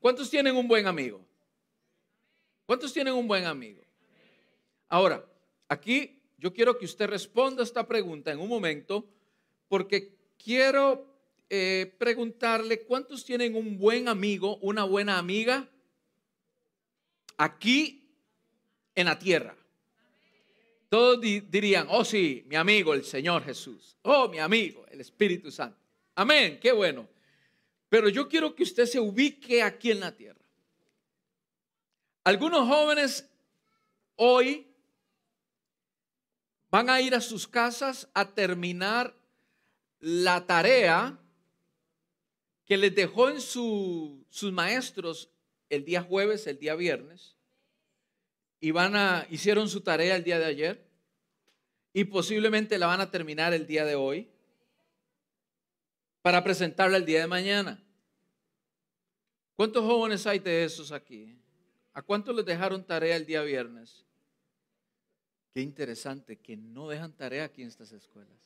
¿Cuántos tienen un buen amigo? ¿Cuántos tienen un buen amigo? Ahora, aquí yo quiero que usted responda esta pregunta en un momento, porque quiero eh, preguntarle, ¿cuántos tienen un buen amigo, una buena amiga aquí en la tierra? Todos dirían, oh sí, mi amigo el Señor Jesús. Oh, mi amigo el Espíritu Santo. Amén, qué bueno. Pero yo quiero que usted se ubique aquí en la tierra. Algunos jóvenes hoy van a ir a sus casas a terminar la tarea que les dejó en sus maestros el día jueves, el día viernes y van a, hicieron su tarea el día de ayer y posiblemente la van a terminar el día de hoy para presentarla el día de mañana. ¿Cuántos jóvenes hay de esos aquí? ¿A cuántos les dejaron tarea el día viernes? Qué interesante que no dejan tarea aquí en estas escuelas.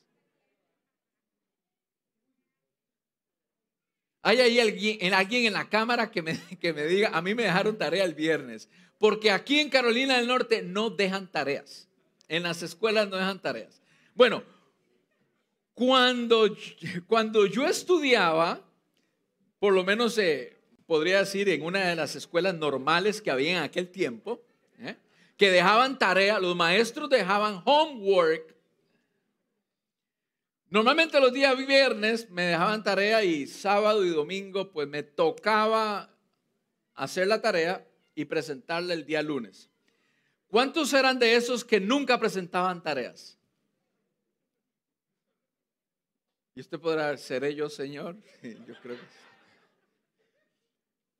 ¿Hay ahí alguien, en la cámara que me, que me diga, a mí me dejaron tarea el viernes? Porque aquí en Carolina del Norte no dejan tareas. En las escuelas no dejan tareas. Bueno, cuando, cuando yo estudiaba, por lo menos eh, podría decir en una de las escuelas normales que había en aquel tiempo, ¿eh? que dejaban tarea, los maestros dejaban homework. Normalmente los días viernes me dejaban tarea y sábado y domingo pues me tocaba hacer la tarea y presentarla el día lunes. ¿Cuántos eran de esos que nunca presentaban tareas? Y usted podrá, ¿seré yo, Señor? Yo creo que sí.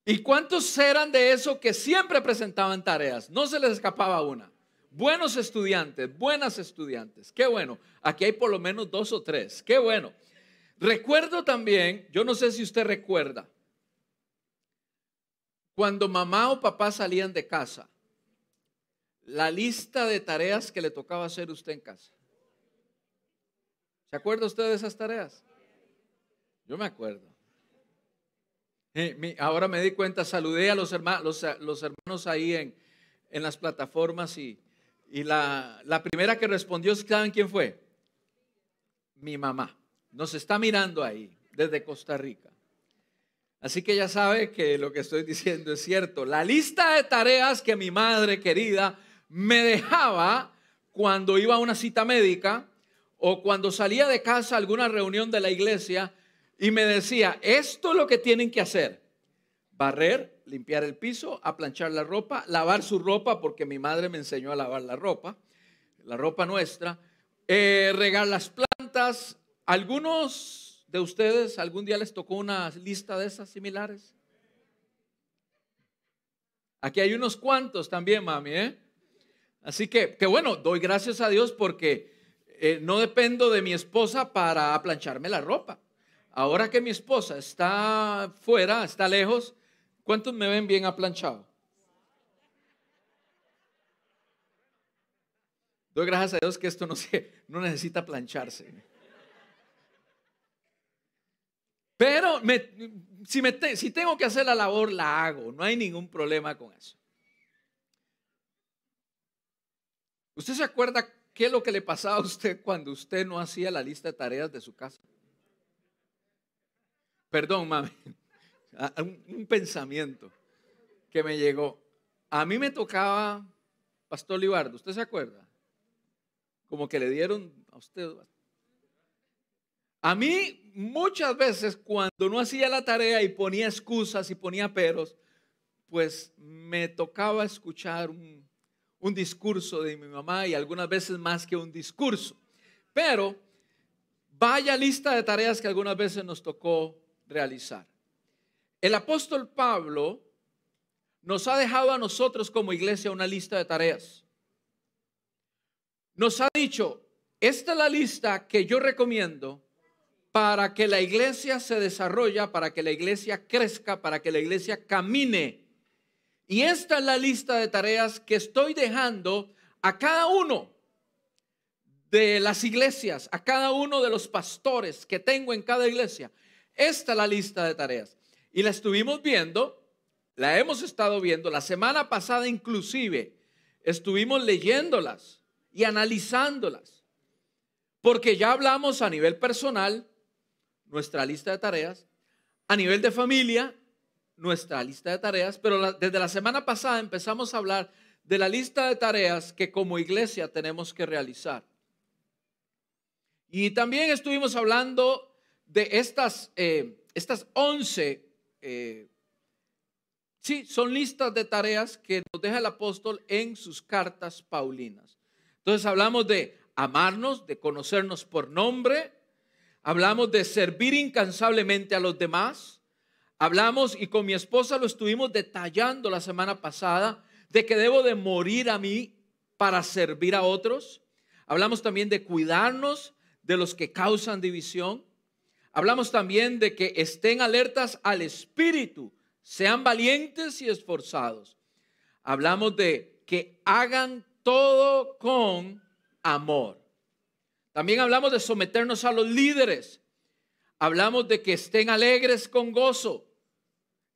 ¿Y cuántos eran de esos que siempre presentaban tareas? No se les escapaba una. Buenos estudiantes, buenas estudiantes. Qué bueno. Aquí hay por lo menos dos o tres. Qué bueno. Recuerdo también, yo no sé si usted recuerda, cuando mamá o papá salían de casa, la lista de tareas que le tocaba hacer usted en casa. ¿Se acuerda usted de esas tareas? Yo me acuerdo. Ahora me di cuenta, saludé a los hermanos, ahí en, las plataformas y, y la, la, primera que respondió, ¿saben quién fue? Mi mamá. Nos está mirando ahí, desde Costa Rica. Así que ya sabe que lo que estoy diciendo es cierto. La lista de tareas que mi madre querida me dejaba cuando iba a una cita médica o cuando salía de casa a alguna reunión de la iglesia y me decía, esto es lo que tienen que hacer. Barrer, limpiar el piso, aplanchar la ropa, lavar su ropa, porque mi madre me enseñó a lavar la ropa, la ropa nuestra, eh, regar las plantas. Algunos de ustedes algún día les tocó una lista de esas similares? Aquí hay unos cuantos también, mami, ¿eh? Así que, que bueno, doy gracias a Dios porque eh, no dependo de mi esposa para plancharme la ropa. Ahora que mi esposa está fuera, está lejos, ¿cuántos me ven bien aplanchado? Doy gracias a Dios que esto no, se, no necesita plancharse. Pero si, si tengo que hacer la labor, la hago. No hay ningún problema con eso. ¿Usted se acuerda qué es lo que le pasaba a usted cuando usted no hacía la lista de tareas de su casa? Perdón, mami. Un, pensamiento que me llegó. A mí me tocaba, Pastor Libardo, ¿usted se acuerda? Como que le dieron a usted a mí muchas veces cuando no hacía la tarea y ponía excusas y ponía peros, pues me tocaba escuchar un, discurso de mi mamá y algunas veces más que un discurso. Pero vaya lista de tareas que algunas veces nos tocó realizar. El apóstol Pablo nos ha dejado a nosotros como iglesia una lista de tareas. Nos ha dicho, esta es la lista que yo recomiendo para que la iglesia se desarrolle, para que la iglesia crezca, para que la iglesia camine. Y esta es la lista de tareas que estoy dejando a cada uno de las iglesias, a cada uno de los pastores que tengo en cada iglesia. Esta es la lista de tareas. Y la estuvimos viendo la hemos estado viendo. La semana pasada inclusive estuvimos leyéndolas y analizándolas. Porque ya hablamos a nivel personal, nuestra lista de tareas, a nivel de familia, nuestra lista de tareas, pero desde la semana pasada empezamos a hablar de la lista de tareas que como iglesia tenemos que realizar. Y también estuvimos hablando de estas, eh, estas 11, eh, sí, son listas de tareas que nos deja el apóstol en sus cartas paulinas. Entonces hablamos de amarnos, de conocernos por nombre, hablamos de servir incansablemente a los demás, hablamos y con mi esposa lo estuvimos detallando la semana pasada, de que debo de morir a mí para servir a otros. Hablamos también de cuidarnos de los que causan división. Hablamos también de que estén alertas al espíritu, sean valientes y esforzados. Hablamos de que hagan todo con amor. También hablamos de someternos a los líderes. Hablamos de que estén alegres con gozo,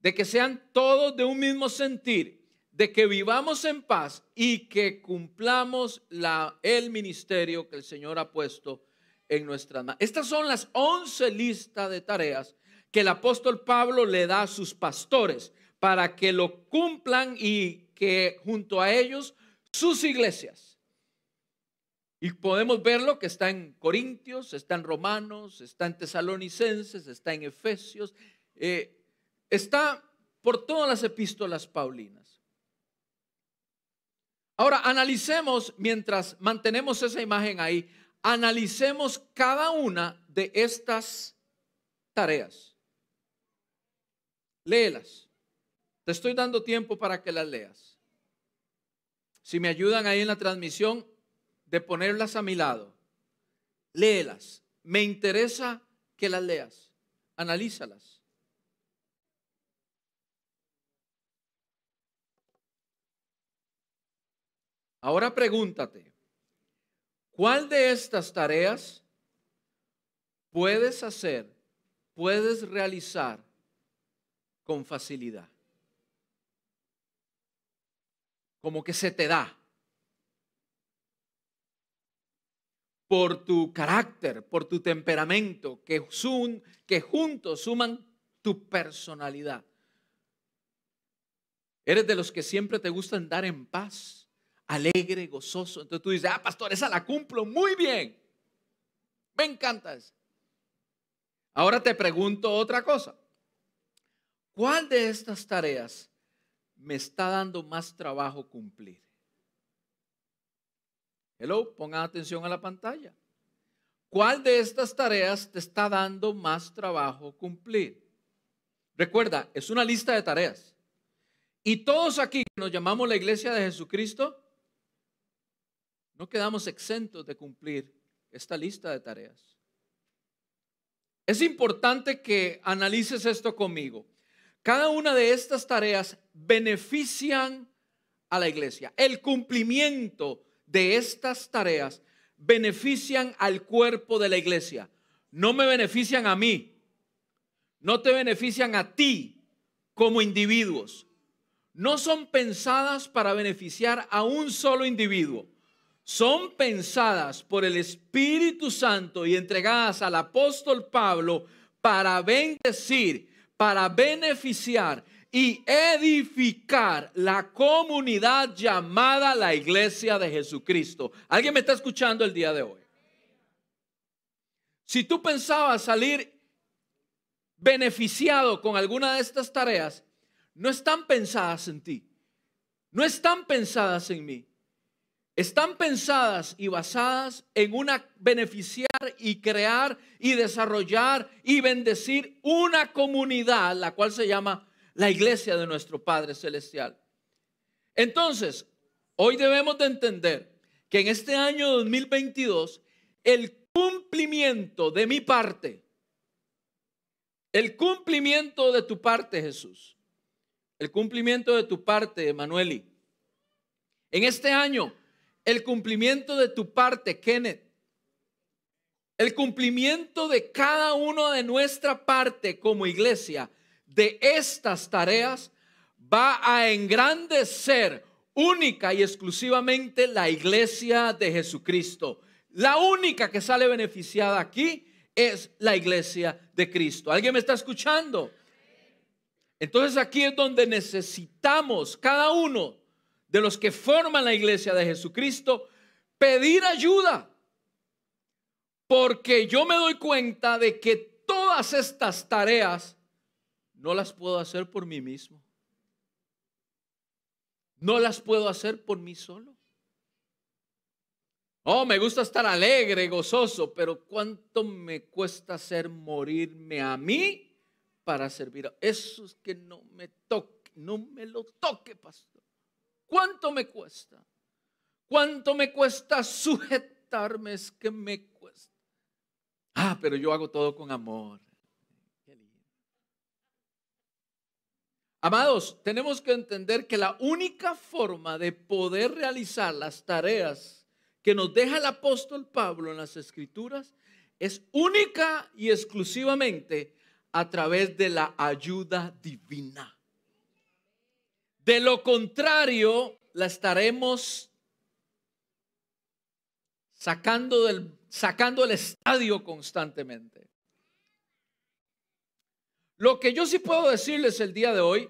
de que sean todos de un mismo sentir, de que vivamos en paz y que cumplamos la, el ministerio que el Señor ha puesto en nuestras manos. Estas son las once listas de tareas que el apóstol Pablo le da a sus pastores para que lo cumplan y que junto a ellos sus iglesias. Y podemos verlo que está en Corintios, está en Romanos, está en Tesalonicenses, está en Efesios, eh, está por todas las epístolas paulinas. Ahora analicemos, mientras mantenemos esa imagen ahí, analicemos cada una de estas tareas. Léelas. Te estoy dando tiempo para que las leas. Si me ayudan ahí en la transmisión de ponerlas a mi lado, léelas. Me interesa que las leas. Analízalas. Ahora pregúntate, ¿Cuál de estas tareas puedes hacer, puedes realizar con facilidad? Como que se te da. Por tu carácter, por tu temperamento, que, que juntos suman tu personalidad. Eres de los que siempre te gusta andar en paz alegre, gozoso. Entonces tú dices, ah, pastor, esa la cumplo muy bien. Me encanta eso. Ahora te pregunto otra cosa. ¿Cuál de estas tareas me está dando más trabajo cumplir? Hello, pongan atención a la pantalla. ¿Cuál de estas tareas te está dando más trabajo cumplir? Recuerda, es una lista de tareas. Y todos aquí que nos llamamos la iglesia de Jesucristo, no quedamos exentos de cumplir esta lista de tareas. Es importante que analices esto conmigo. Cada una de estas tareas benefician a la iglesia. El cumplimiento de estas tareas benefician al cuerpo de la iglesia. No me benefician a mí. No te benefician a ti como individuos. No son pensadas para beneficiar a un solo individuo son pensadas por el Espíritu Santo y entregadas al apóstol Pablo para bendecir, para beneficiar y edificar la comunidad llamada la iglesia de Jesucristo. ¿Alguien me está escuchando el día de hoy? Si tú pensabas salir beneficiado con alguna de estas tareas, no están pensadas en ti, no están pensadas en mí están pensadas y basadas en una beneficiar y crear y desarrollar y bendecir una comunidad, la cual se llama la iglesia de nuestro Padre Celestial. Entonces, hoy debemos de entender que en este año 2022, el cumplimiento de mi parte, el cumplimiento de tu parte, Jesús, el cumplimiento de tu parte, Emanueli, en este año el cumplimiento de tu parte, Kenneth. El cumplimiento de cada uno de nuestra parte como iglesia de estas tareas va a engrandecer única y exclusivamente la iglesia de Jesucristo. La única que sale beneficiada aquí es la iglesia de Cristo. ¿Alguien me está escuchando? Entonces aquí es donde necesitamos cada uno de los que forman la iglesia de Jesucristo pedir ayuda. Porque yo me doy cuenta de que todas estas tareas no las puedo hacer por mí mismo. No las puedo hacer por mí solo. Oh, me gusta estar alegre, gozoso, pero ¿cuánto me cuesta hacer morirme a mí para servir? Eso es que no me toque, no me lo toque, pastor. ¿Cuánto me cuesta? ¿Cuánto me cuesta sujetarme? Es que me cuesta. Ah, pero yo hago todo con amor. Amados, tenemos que entender que la única forma de poder realizar las tareas que nos deja el apóstol Pablo en las escrituras es única y exclusivamente a través de la ayuda divina. De lo contrario, la estaremos sacando del, sacando del estadio constantemente. Lo que yo sí puedo decirles el día de hoy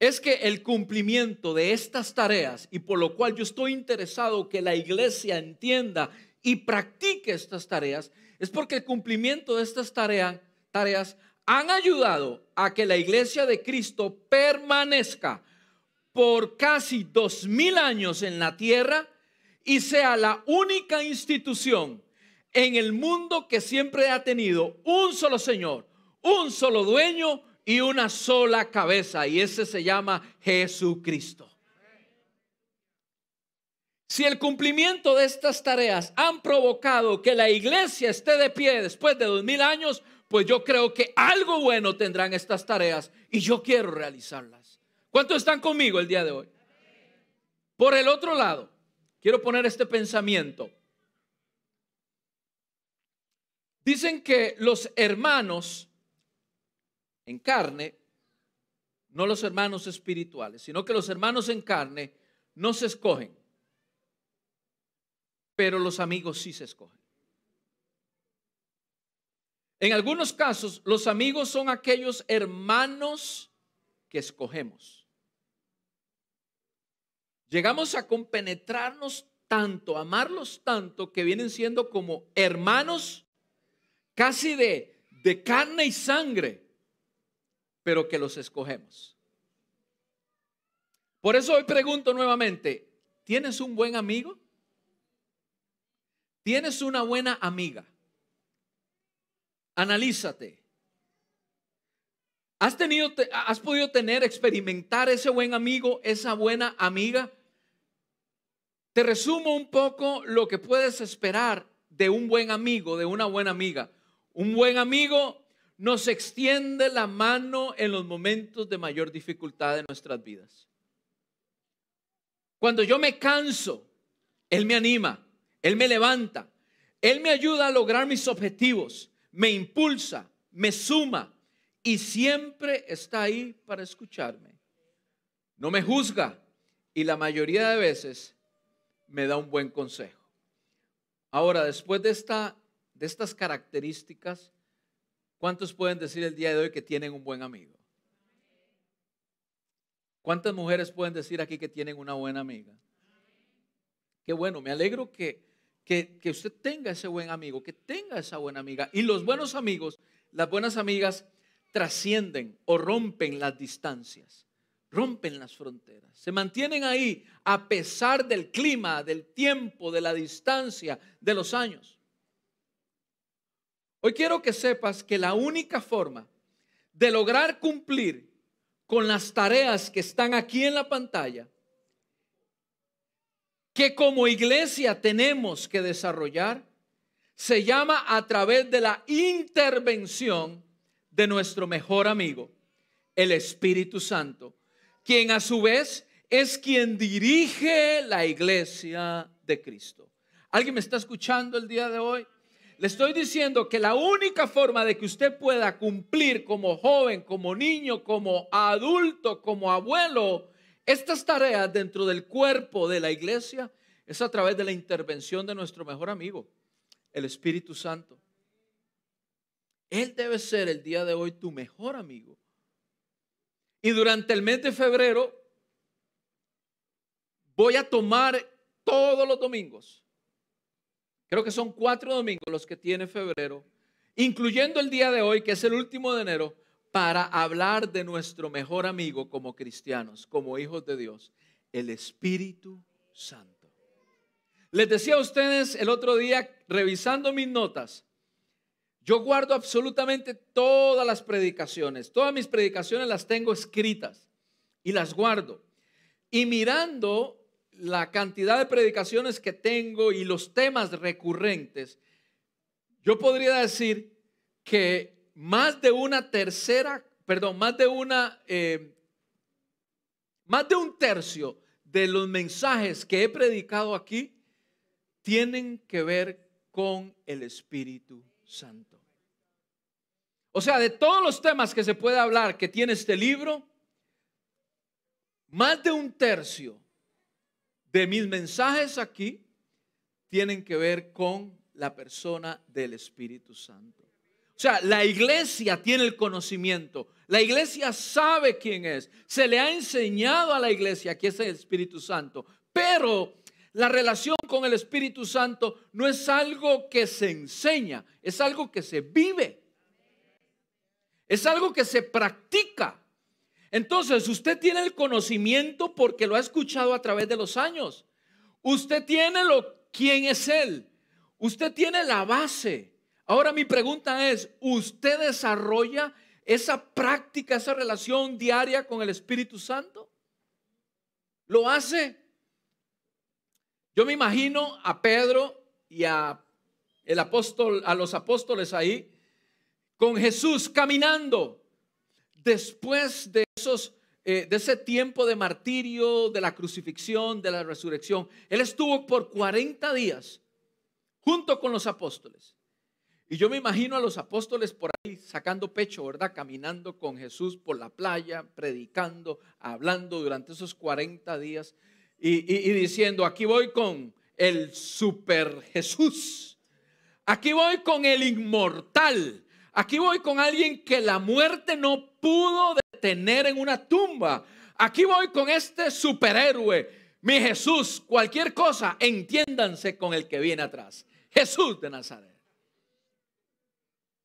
es que el cumplimiento de estas tareas y por lo cual yo estoy interesado que la iglesia entienda y practique estas tareas, es porque el cumplimiento de estas tareas, tareas han ayudado a que la iglesia de Cristo permanezca por casi dos mil años en la tierra y sea la única institución en el mundo que siempre ha tenido un solo Señor, un solo dueño y una sola cabeza, y ese se llama Jesucristo. Si el cumplimiento de estas tareas han provocado que la iglesia esté de pie después de dos mil años, pues yo creo que algo bueno tendrán estas tareas y yo quiero realizarlas. ¿Cuántos están conmigo el día de hoy? Por el otro lado, quiero poner este pensamiento. Dicen que los hermanos en carne, no los hermanos espirituales, sino que los hermanos en carne no se escogen, pero los amigos sí se escogen. En algunos casos, los amigos son aquellos hermanos que escogemos. Llegamos a compenetrarnos tanto, amarlos tanto, que vienen siendo como hermanos casi de, de carne y sangre pero que los escogemos. Por eso hoy pregunto nuevamente, ¿tienes un buen amigo? ¿Tienes una buena amiga? Analízate. ¿Has, tenido, ¿Has podido tener, experimentar ese buen amigo, esa buena amiga? Te resumo un poco lo que puedes esperar de un buen amigo, de una buena amiga. Un buen amigo nos extiende la mano en los momentos de mayor dificultad de nuestras vidas. Cuando yo me canso, Él me anima, Él me levanta, Él me ayuda a lograr mis objetivos, me impulsa, me suma y siempre está ahí para escucharme. No me juzga y la mayoría de veces me da un buen consejo. Ahora, después de, esta, de estas características, ¿Cuántos pueden decir el día de hoy que tienen un buen amigo? ¿Cuántas mujeres pueden decir aquí que tienen una buena amiga? Qué bueno, me alegro que, que, que, usted tenga ese buen amigo, que tenga esa buena amiga. Y los buenos amigos, las buenas amigas, trascienden o rompen las distancias, rompen las fronteras, se mantienen ahí a pesar del clima, del tiempo, de la distancia, de los años. Hoy quiero que sepas que la única forma de lograr cumplir con las tareas que están aquí en la pantalla, que como iglesia tenemos que desarrollar, se llama a través de la intervención de nuestro mejor amigo, el Espíritu Santo, quien a su vez es quien dirige la iglesia de Cristo. ¿Alguien me está escuchando el día de hoy? Le estoy diciendo que la única forma de que usted pueda cumplir como joven, como niño, como adulto, como abuelo, estas tareas dentro del cuerpo de la iglesia es a través de la intervención de nuestro mejor amigo, el Espíritu Santo. Él debe ser el día de hoy tu mejor amigo. Y durante el mes de febrero voy a tomar todos los domingos Creo que son cuatro domingos los que tiene febrero, incluyendo el día de hoy, que es el último de enero, para hablar de nuestro mejor amigo como cristianos, como hijos de Dios, el Espíritu Santo. Les decía a ustedes el otro día, revisando mis notas, yo guardo absolutamente todas las predicaciones, todas mis predicaciones las tengo escritas y las guardo. Y mirando la cantidad de predicaciones que tengo y los temas recurrentes, yo podría decir que más de una tercera, perdón, más de una, eh, más de un tercio de los mensajes que he predicado aquí tienen que ver con el Espíritu Santo. O sea, de todos los temas que se puede hablar que tiene este libro, más de un tercio de mis mensajes aquí tienen que ver con la persona del Espíritu Santo. O sea, la iglesia tiene el conocimiento, la iglesia sabe quién es, se le ha enseñado a la iglesia que es el Espíritu Santo, pero la relación con el Espíritu Santo no es algo que se enseña, es algo que se vive, es algo que se practica. Entonces, usted tiene el conocimiento porque lo ha escuchado a través de los años. Usted tiene lo quién es él. Usted tiene la base. Ahora mi pregunta es, ¿usted desarrolla esa práctica, esa relación diaria con el Espíritu Santo? ¿Lo hace? Yo me imagino a Pedro y a el apóstol, a los apóstoles ahí, con Jesús caminando después de eh, de ese tiempo de martirio, de la crucifixión, de la resurrección, él estuvo por 40 días junto con los apóstoles. Y yo me imagino a los apóstoles por ahí sacando pecho, ¿verdad? Caminando con Jesús por la playa, predicando, hablando durante esos 40 días y diciendo, aquí voy con el super Jesús. Aquí voy con el inmortal. Aquí voy con alguien que la muerte no pudo detener en una tumba. Aquí voy con este superhéroe, mi Jesús. Cualquier cosa, entiéndanse con el que viene atrás. Jesús de Nazaret.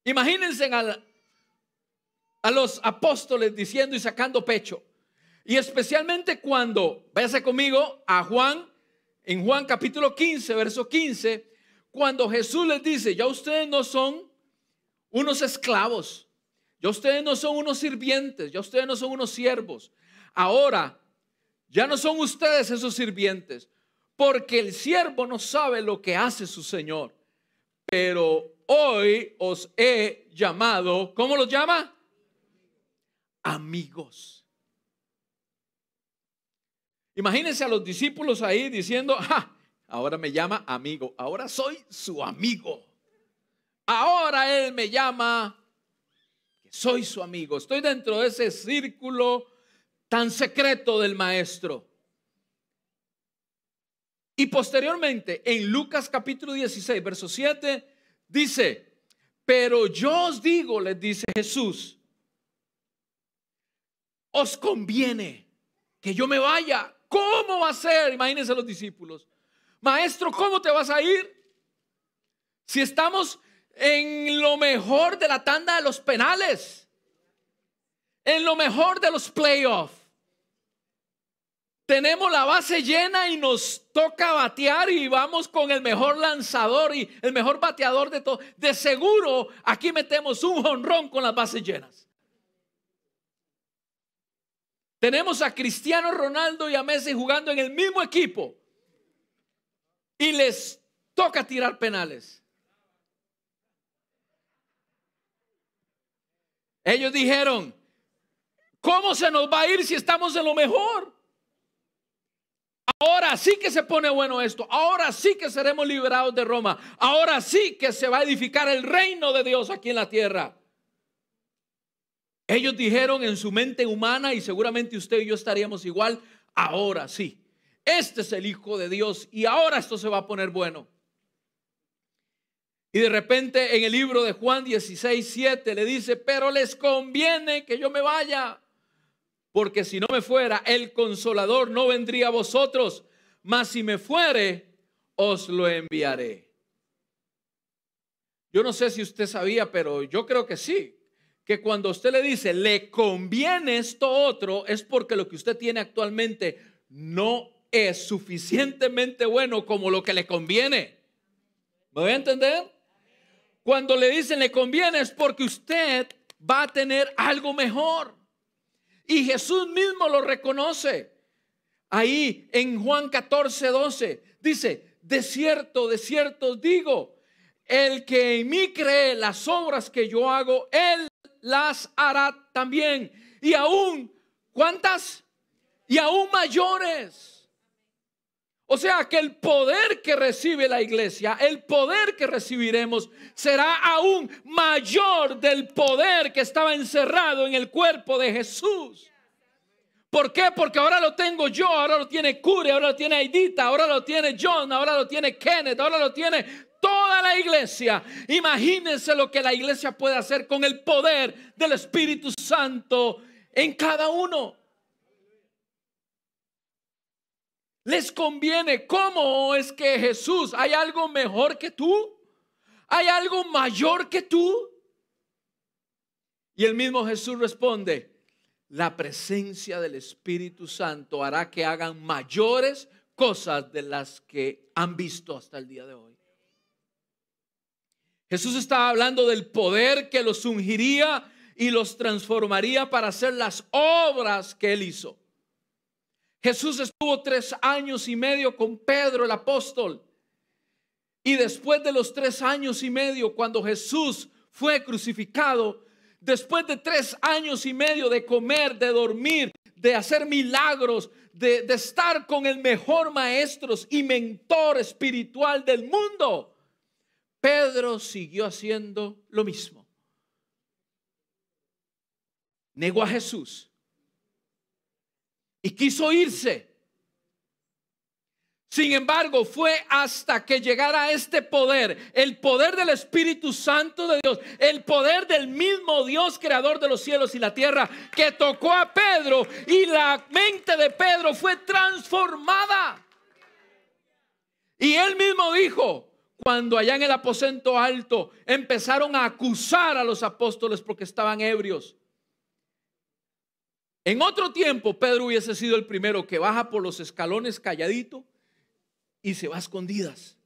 Imagínense a, los apóstoles diciendo y sacando pecho. Y especialmente cuando, váyase conmigo a Juan, en Juan capítulo 15, verso 15, cuando Jesús les dice, ya ustedes no son unos esclavos. Ya ustedes no son unos sirvientes, ya ustedes no son unos siervos. Ahora, ya no son ustedes esos sirvientes, porque el siervo no sabe lo que hace su Señor. Pero hoy os he llamado, ¿cómo los llama? Amigos. Imagínense a los discípulos ahí diciendo, ah, ahora me llama amigo, ahora soy su amigo. Ahora Él me llama, soy su amigo. Estoy dentro de ese círculo tan secreto del Maestro. Y posteriormente, en Lucas capítulo 16, verso 7, dice, pero yo os digo, les dice Jesús, os conviene que yo me vaya. ¿Cómo va a ser? Imagínense los discípulos. Maestro, ¿cómo te vas a ir? Si estamos en lo mejor de la tanda de los penales, en lo mejor de los playoffs. Tenemos la base llena y nos toca batear y vamos con el mejor lanzador y el mejor bateador de todo. De seguro aquí metemos un jonrón con las bases llenas. Tenemos a Cristiano Ronaldo y a Messi jugando en el mismo equipo y les toca tirar penales. Ellos dijeron, ¿cómo se nos va a ir si estamos en lo mejor? Ahora sí que se pone bueno esto. Ahora sí que seremos liberados de Roma. Ahora sí que se va a edificar el reino de Dios aquí en la tierra. Ellos dijeron en su mente humana y seguramente usted y yo estaríamos igual. Ahora sí. Este es el Hijo de Dios y ahora esto se va a poner bueno. Y de repente en el libro de Juan 16, 7 le dice, pero les conviene que yo me vaya, porque si no me fuera, el consolador no vendría a vosotros, mas si me fuere, os lo enviaré. Yo no sé si usted sabía, pero yo creo que sí, que cuando usted le dice, le conviene esto otro, es porque lo que usted tiene actualmente no es suficientemente bueno como lo que le conviene. ¿Me voy a entender? Cuando le dicen le conviene es porque usted va a tener algo mejor. Y Jesús mismo lo reconoce. Ahí en Juan 14, 12 dice, de cierto, de cierto digo, el que en mí cree las obras que yo hago, él las hará también. Y aún, ¿cuántas? Y aún mayores o sea que el poder que recibe la iglesia, el poder que recibiremos, será aún mayor del poder que estaba encerrado en el cuerpo de Jesús. ¿Por qué? Porque ahora lo tengo yo, ahora lo tiene Cure, ahora lo tiene Aidita, ahora lo tiene John, ahora lo tiene Kenneth, ahora lo tiene toda la iglesia. Imagínense lo que la iglesia puede hacer con el poder del Espíritu Santo en cada uno. Les conviene. ¿Cómo es que Jesús, hay algo mejor que tú? ¿Hay algo mayor que tú? Y el mismo Jesús responde, la presencia del Espíritu Santo hará que hagan mayores cosas de las que han visto hasta el día de hoy. Jesús estaba hablando del poder que los ungiría y los transformaría para hacer las obras que él hizo. Jesús estuvo tres años y medio con Pedro el apóstol. Y después de los tres años y medio, cuando Jesús fue crucificado, después de tres años y medio de comer, de dormir, de hacer milagros, de, de estar con el mejor maestro y mentor espiritual del mundo, Pedro siguió haciendo lo mismo. Negó a Jesús y quiso irse. Sin embargo, fue hasta que llegara este poder, el poder del Espíritu Santo de Dios, el poder del mismo Dios creador de los cielos y la tierra, que tocó a Pedro y la mente de Pedro fue transformada. Y él mismo dijo, cuando allá en el aposento alto empezaron a acusar a los apóstoles porque estaban ebrios, en otro tiempo, Pedro hubiese sido el primero que baja por los escalones calladito y se va a escondidas.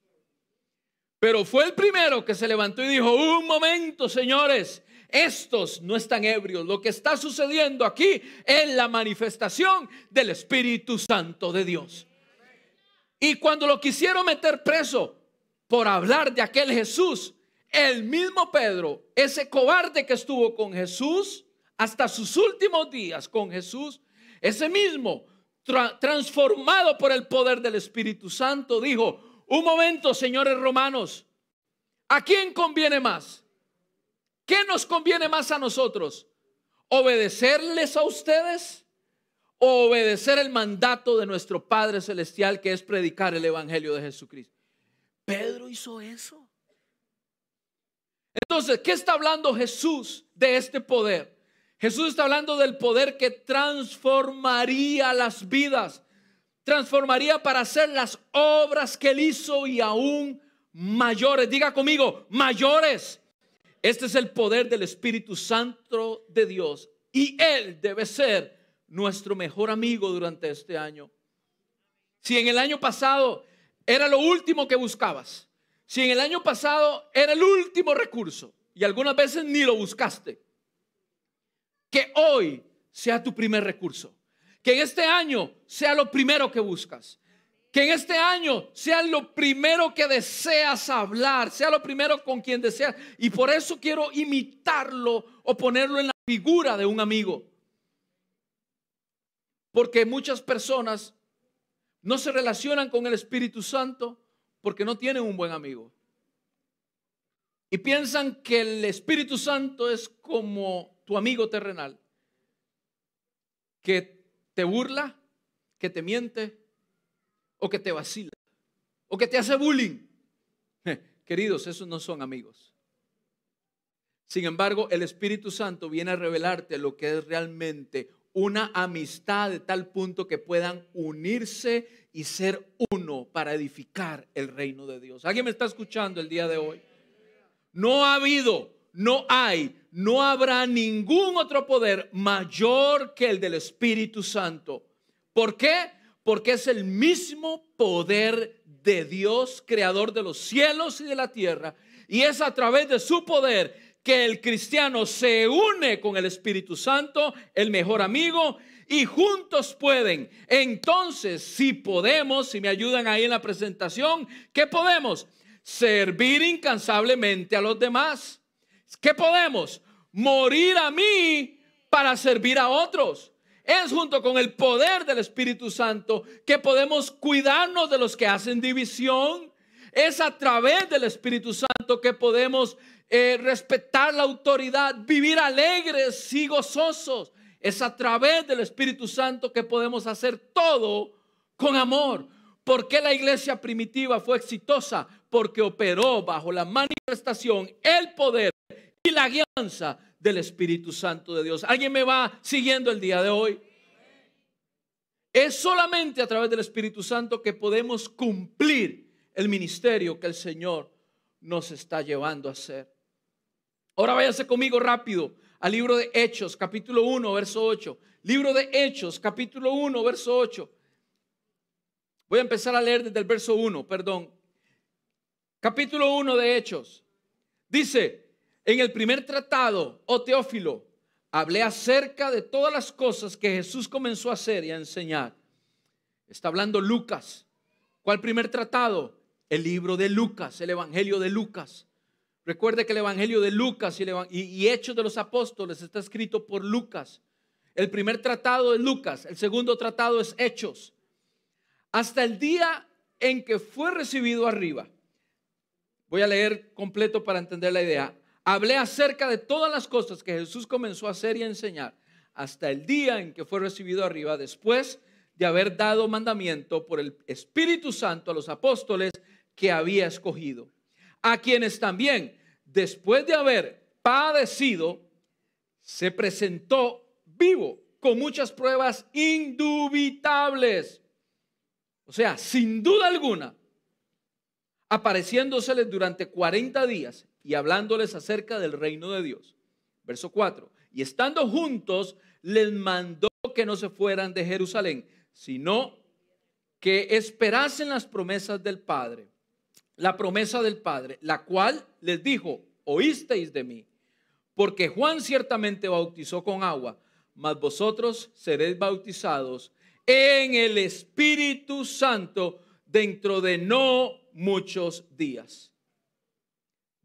Pero fue el primero que se levantó y dijo, un momento, señores, estos no están ebrios. Lo que está sucediendo aquí es la manifestación del Espíritu Santo de Dios. Y cuando lo quisieron meter preso por hablar de aquel Jesús, el mismo Pedro, ese cobarde que estuvo con Jesús, hasta sus últimos días con Jesús, ese mismo, transformado por el poder del Espíritu Santo, dijo, un momento, señores romanos, ¿a quién conviene más? ¿Qué nos conviene más a nosotros? ¿Obedecerles a ustedes o obedecer el mandato de nuestro Padre Celestial que es predicar el Evangelio de Jesucristo? Pedro hizo eso. Entonces, ¿qué está hablando Jesús de este poder? Jesús está hablando del poder que transformaría las vidas, transformaría para hacer las obras que él hizo y aún mayores. Diga conmigo, mayores. Este es el poder del Espíritu Santo de Dios y Él debe ser nuestro mejor amigo durante este año. Si en el año pasado era lo último que buscabas, si en el año pasado era el último recurso y algunas veces ni lo buscaste, que hoy sea tu primer recurso. Que en este año sea lo primero que buscas. Que en este año sea lo primero que deseas hablar, sea lo primero con quien deseas. Y por eso quiero imitarlo o ponerlo en la figura de un amigo. Porque muchas personas, no se relacionan con el Espíritu Santo porque no tienen un buen amigo. Y piensan que el Espíritu Santo es como tu amigo terrenal, que te burla, que te miente o que te vacila o que te hace bullying. Queridos, esos no son amigos. Sin embargo, el Espíritu Santo viene a revelarte lo que es realmente una amistad de tal punto que puedan unirse y ser uno para edificar el reino de Dios. ¿Alguien me está escuchando el día de hoy? No ha habido, no hay, no habrá ningún otro poder mayor que el del Espíritu Santo. ¿Por qué? Porque es el mismo poder de Dios, creador de los cielos y de la tierra. Y es a través de su poder que el cristiano se une con el Espíritu Santo, el mejor amigo, y juntos pueden. Entonces, si podemos, si me ayudan ahí en la presentación, ¿qué podemos? Servir incansablemente a los demás. ¿Qué podemos? Morir a mí para servir a otros. Es junto con el poder del Espíritu Santo que podemos cuidarnos de los que hacen división. Es a través del Espíritu Santo que podemos eh, respetar la autoridad, vivir alegres y gozosos. Es a través del Espíritu Santo que podemos hacer todo con amor. ¿Por qué la iglesia primitiva fue exitosa? Porque operó bajo la manifestación, el poder y la guianza del Espíritu Santo de Dios. ¿Alguien me va siguiendo el día de hoy? Es solamente a través del Espíritu Santo que podemos cumplir el ministerio que el Señor nos está llevando a hacer. Ahora váyase conmigo rápido al libro de Hechos, capítulo 1, verso 8. Libro de Hechos, capítulo 1, verso 8. Voy a empezar a leer desde el verso 1, perdón. Capítulo 1 de Hechos. Dice, en el primer tratado, oh Teófilo, hablé acerca de todas las cosas que Jesús comenzó a hacer y a enseñar. Está hablando Lucas. ¿Cuál primer tratado? El libro de Lucas, el Evangelio de Lucas. Recuerde que el Evangelio de Lucas y, Hechos de los Apóstoles está escrito por Lucas. El primer tratado es Lucas, el segundo tratado es Hechos. Hasta el día en que fue recibido arriba. Voy a leer completo para entender la idea. Hablé acerca de todas las cosas que Jesús comenzó a hacer y a enseñar hasta el día en que fue recibido arriba, después de haber dado mandamiento por el Espíritu Santo a los apóstoles que había escogido a quienes también, después de haber padecido, se presentó vivo con muchas pruebas indubitables. O sea, sin duda alguna, apareciéndoseles durante 40 días y hablándoles acerca del reino de Dios. Verso 4. Y estando juntos, les mandó que no se fueran de Jerusalén, sino que esperasen las promesas del Padre la promesa del Padre, la cual les dijo, oísteis de mí, porque Juan ciertamente bautizó con agua, mas vosotros seréis bautizados en el Espíritu Santo dentro de no muchos días.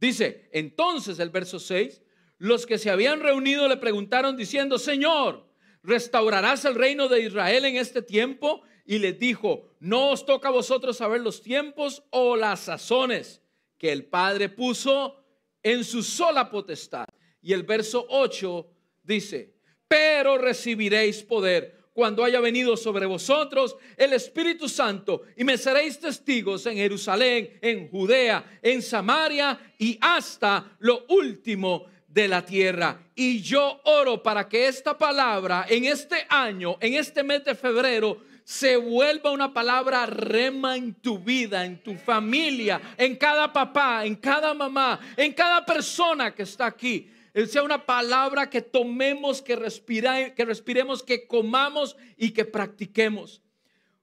Dice, entonces el verso 6, los que se habían reunido le preguntaron diciendo, Señor, ¿restaurarás el reino de Israel en este tiempo? y les dijo, no os toca a vosotros saber los tiempos o las sazones que el Padre puso en su sola potestad. Y el verso 8 dice, pero recibiréis poder cuando haya venido sobre vosotros el Espíritu Santo y me seréis testigos en Jerusalén, en Judea, en Samaria y hasta lo último de la tierra. Y yo oro para que esta palabra en este año, en este mes de febrero, se vuelva una palabra rema en tu vida, en tu familia, en cada papá, en cada mamá, en cada persona que está aquí. Sea una palabra que tomemos, que, respira, que respiremos, que comamos y que practiquemos.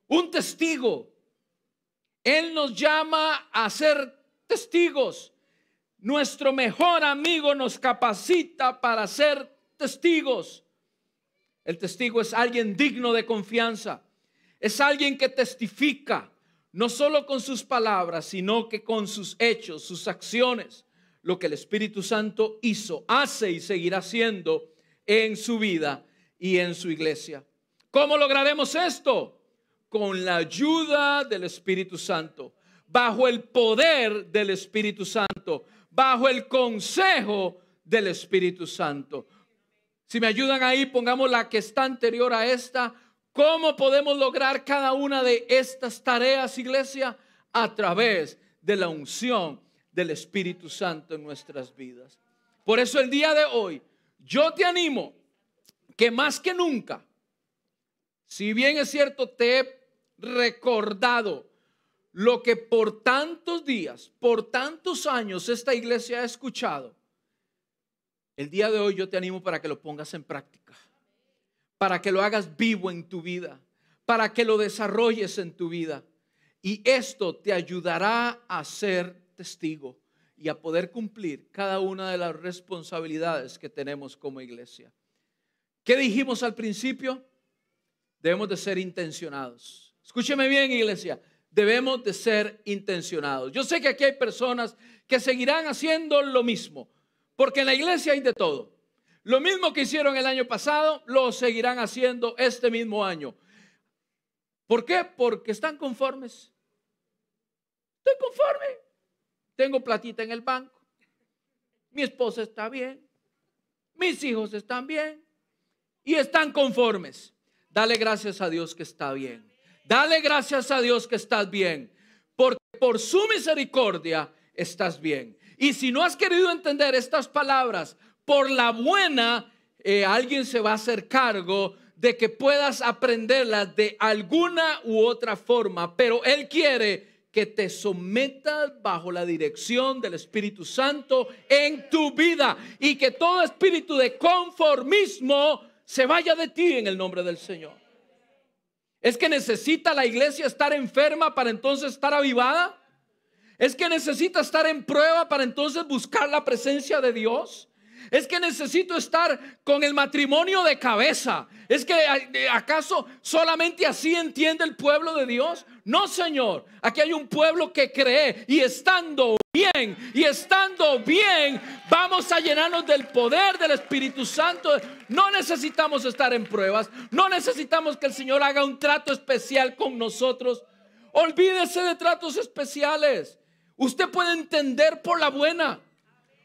Un testigo. Él nos llama a ser testigos. Nuestro mejor amigo nos capacita para ser testigos. El testigo es alguien digno de confianza. Es alguien que testifica, no solo con sus palabras, sino que con sus hechos, sus acciones, lo que el Espíritu Santo hizo, hace y seguirá haciendo en su vida y en su iglesia. ¿Cómo lograremos esto? con la ayuda del Espíritu Santo, bajo el poder del Espíritu Santo, bajo el consejo del Espíritu Santo. Si me ayudan ahí, pongamos la que está anterior a esta. ¿Cómo podemos lograr cada una de estas tareas, iglesia? A través de la unción del Espíritu Santo en nuestras vidas. Por eso el día de hoy, yo te animo que más que nunca, si bien es cierto, te he recordado lo que por tantos días, por tantos años esta iglesia ha escuchado, el día de hoy yo te animo para que lo pongas en práctica, para que lo hagas vivo en tu vida, para que lo desarrolles en tu vida. Y esto te ayudará a ser testigo y a poder cumplir cada una de las responsabilidades que tenemos como iglesia. ¿Qué dijimos al principio? Debemos de ser intencionados. Escúcheme bien, iglesia. Debemos de ser intencionados. Yo sé que aquí hay personas que seguirán haciendo lo mismo, porque en la iglesia hay de todo. Lo mismo que hicieron el año pasado, lo seguirán haciendo este mismo año. ¿Por qué? Porque están conformes. Estoy conforme. Tengo platita en el banco. Mi esposa está bien. Mis hijos están bien. Y están conformes. Dale gracias a Dios que está bien. Dale gracias a Dios que estás bien. Porque por su misericordia estás bien. Y si no has querido entender estas palabras, por la buena, eh, alguien se va a hacer cargo de que puedas aprenderlas de alguna u otra forma. Pero Él quiere que te sometas bajo la dirección del Espíritu Santo en tu vida y que todo espíritu de conformismo se vaya de ti en el nombre del Señor. Es que necesita la iglesia estar enferma para entonces estar avivada. Es que necesita estar en prueba para entonces buscar la presencia de Dios. Es que necesito estar con el matrimonio de cabeza. Es que acaso solamente así entiende el pueblo de Dios. No, Señor. Aquí hay un pueblo que cree y estando bien y estando bien, vamos a llenarnos del poder del Espíritu Santo. No necesitamos estar en pruebas. No necesitamos que el Señor haga un trato especial con nosotros. Olvídese de tratos especiales. Usted puede entender por la buena.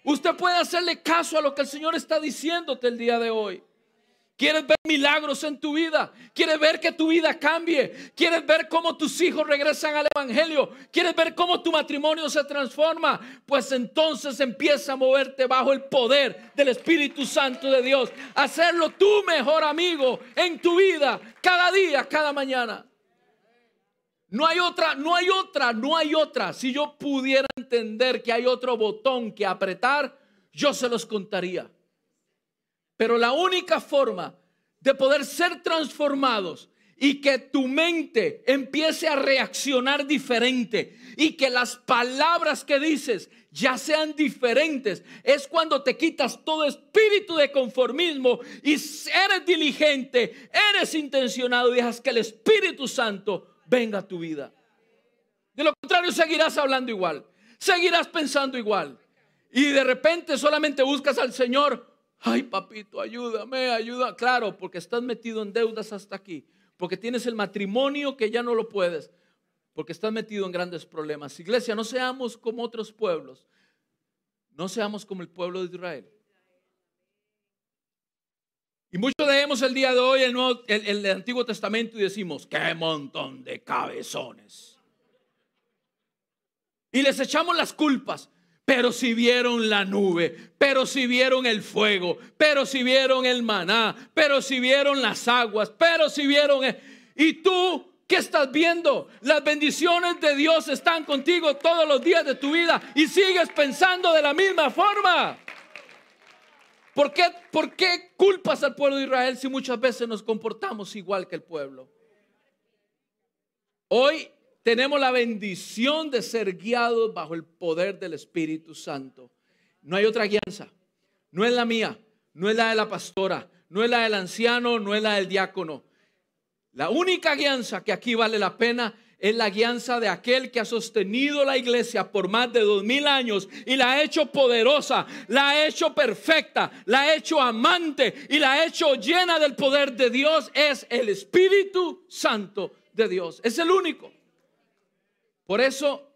Usted puede hacerle caso a lo que el Señor está diciéndote el día de hoy. ¿Quieres ver milagros en tu vida? ¿Quieres ver que tu vida cambie? ¿Quieres ver cómo tus hijos regresan al Evangelio? ¿Quieres ver cómo tu matrimonio se transforma? Pues entonces empieza a moverte bajo el poder del Espíritu Santo de Dios. Hacerlo tu mejor amigo en tu vida, cada día, cada mañana. No hay otra, no hay otra, no hay otra. Si yo pudiera entender que hay otro botón que apretar, yo se los contaría. Pero la única forma de poder ser transformados y que tu mente empiece a reaccionar diferente y que las palabras que dices ya sean diferentes, es cuando te quitas todo espíritu de conformismo y eres diligente, eres intencionado y dejas que el Espíritu Santo venga a tu vida. De lo contrario, seguirás hablando igual, seguirás pensando igual. Y de repente solamente buscas al Señor. Ay, papito, ayúdame, ayuda. Claro, porque estás metido en deudas hasta aquí. Porque tienes el matrimonio que ya no lo puedes. Porque estás metido en grandes problemas. Iglesia, no seamos como otros pueblos. No seamos como el pueblo de Israel. Y muchos leemos el día de hoy el, el, Antiguo Testamento y decimos, qué montón de cabezones. Y les echamos las culpas. Pero si vieron la nube, pero si vieron el fuego, pero si vieron el maná, pero si vieron las aguas, pero si vieron... Y tú, ¿qué estás viendo? Las bendiciones de Dios están contigo todos los días de tu vida y sigues pensando de la misma forma. ¿Por qué, ¿Por qué culpas al pueblo de Israel si muchas veces nos comportamos igual que el pueblo? Hoy tenemos la bendición de ser guiados bajo el poder del Espíritu Santo. No hay otra guianza. No es la mía, no es la de la pastora, no es la del anciano, no es la del diácono. La única guianza que aquí vale la pena es la guianza de aquel que ha sostenido la iglesia por más de dos mil años y la ha hecho poderosa, la ha hecho perfecta, la ha hecho amante y la ha hecho llena del poder de Dios. Es el Espíritu Santo de Dios. Es el único. Por eso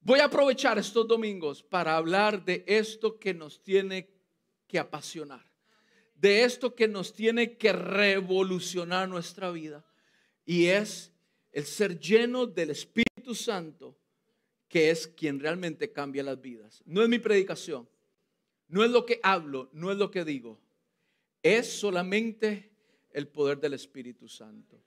voy a aprovechar estos domingos para hablar de esto que nos tiene que apasionar, de esto que nos tiene que revolucionar nuestra vida. Y es el ser lleno del Espíritu Santo, que es quien realmente cambia las vidas. No es mi predicación, no es lo que hablo, no es lo que digo, es solamente el poder del Espíritu Santo.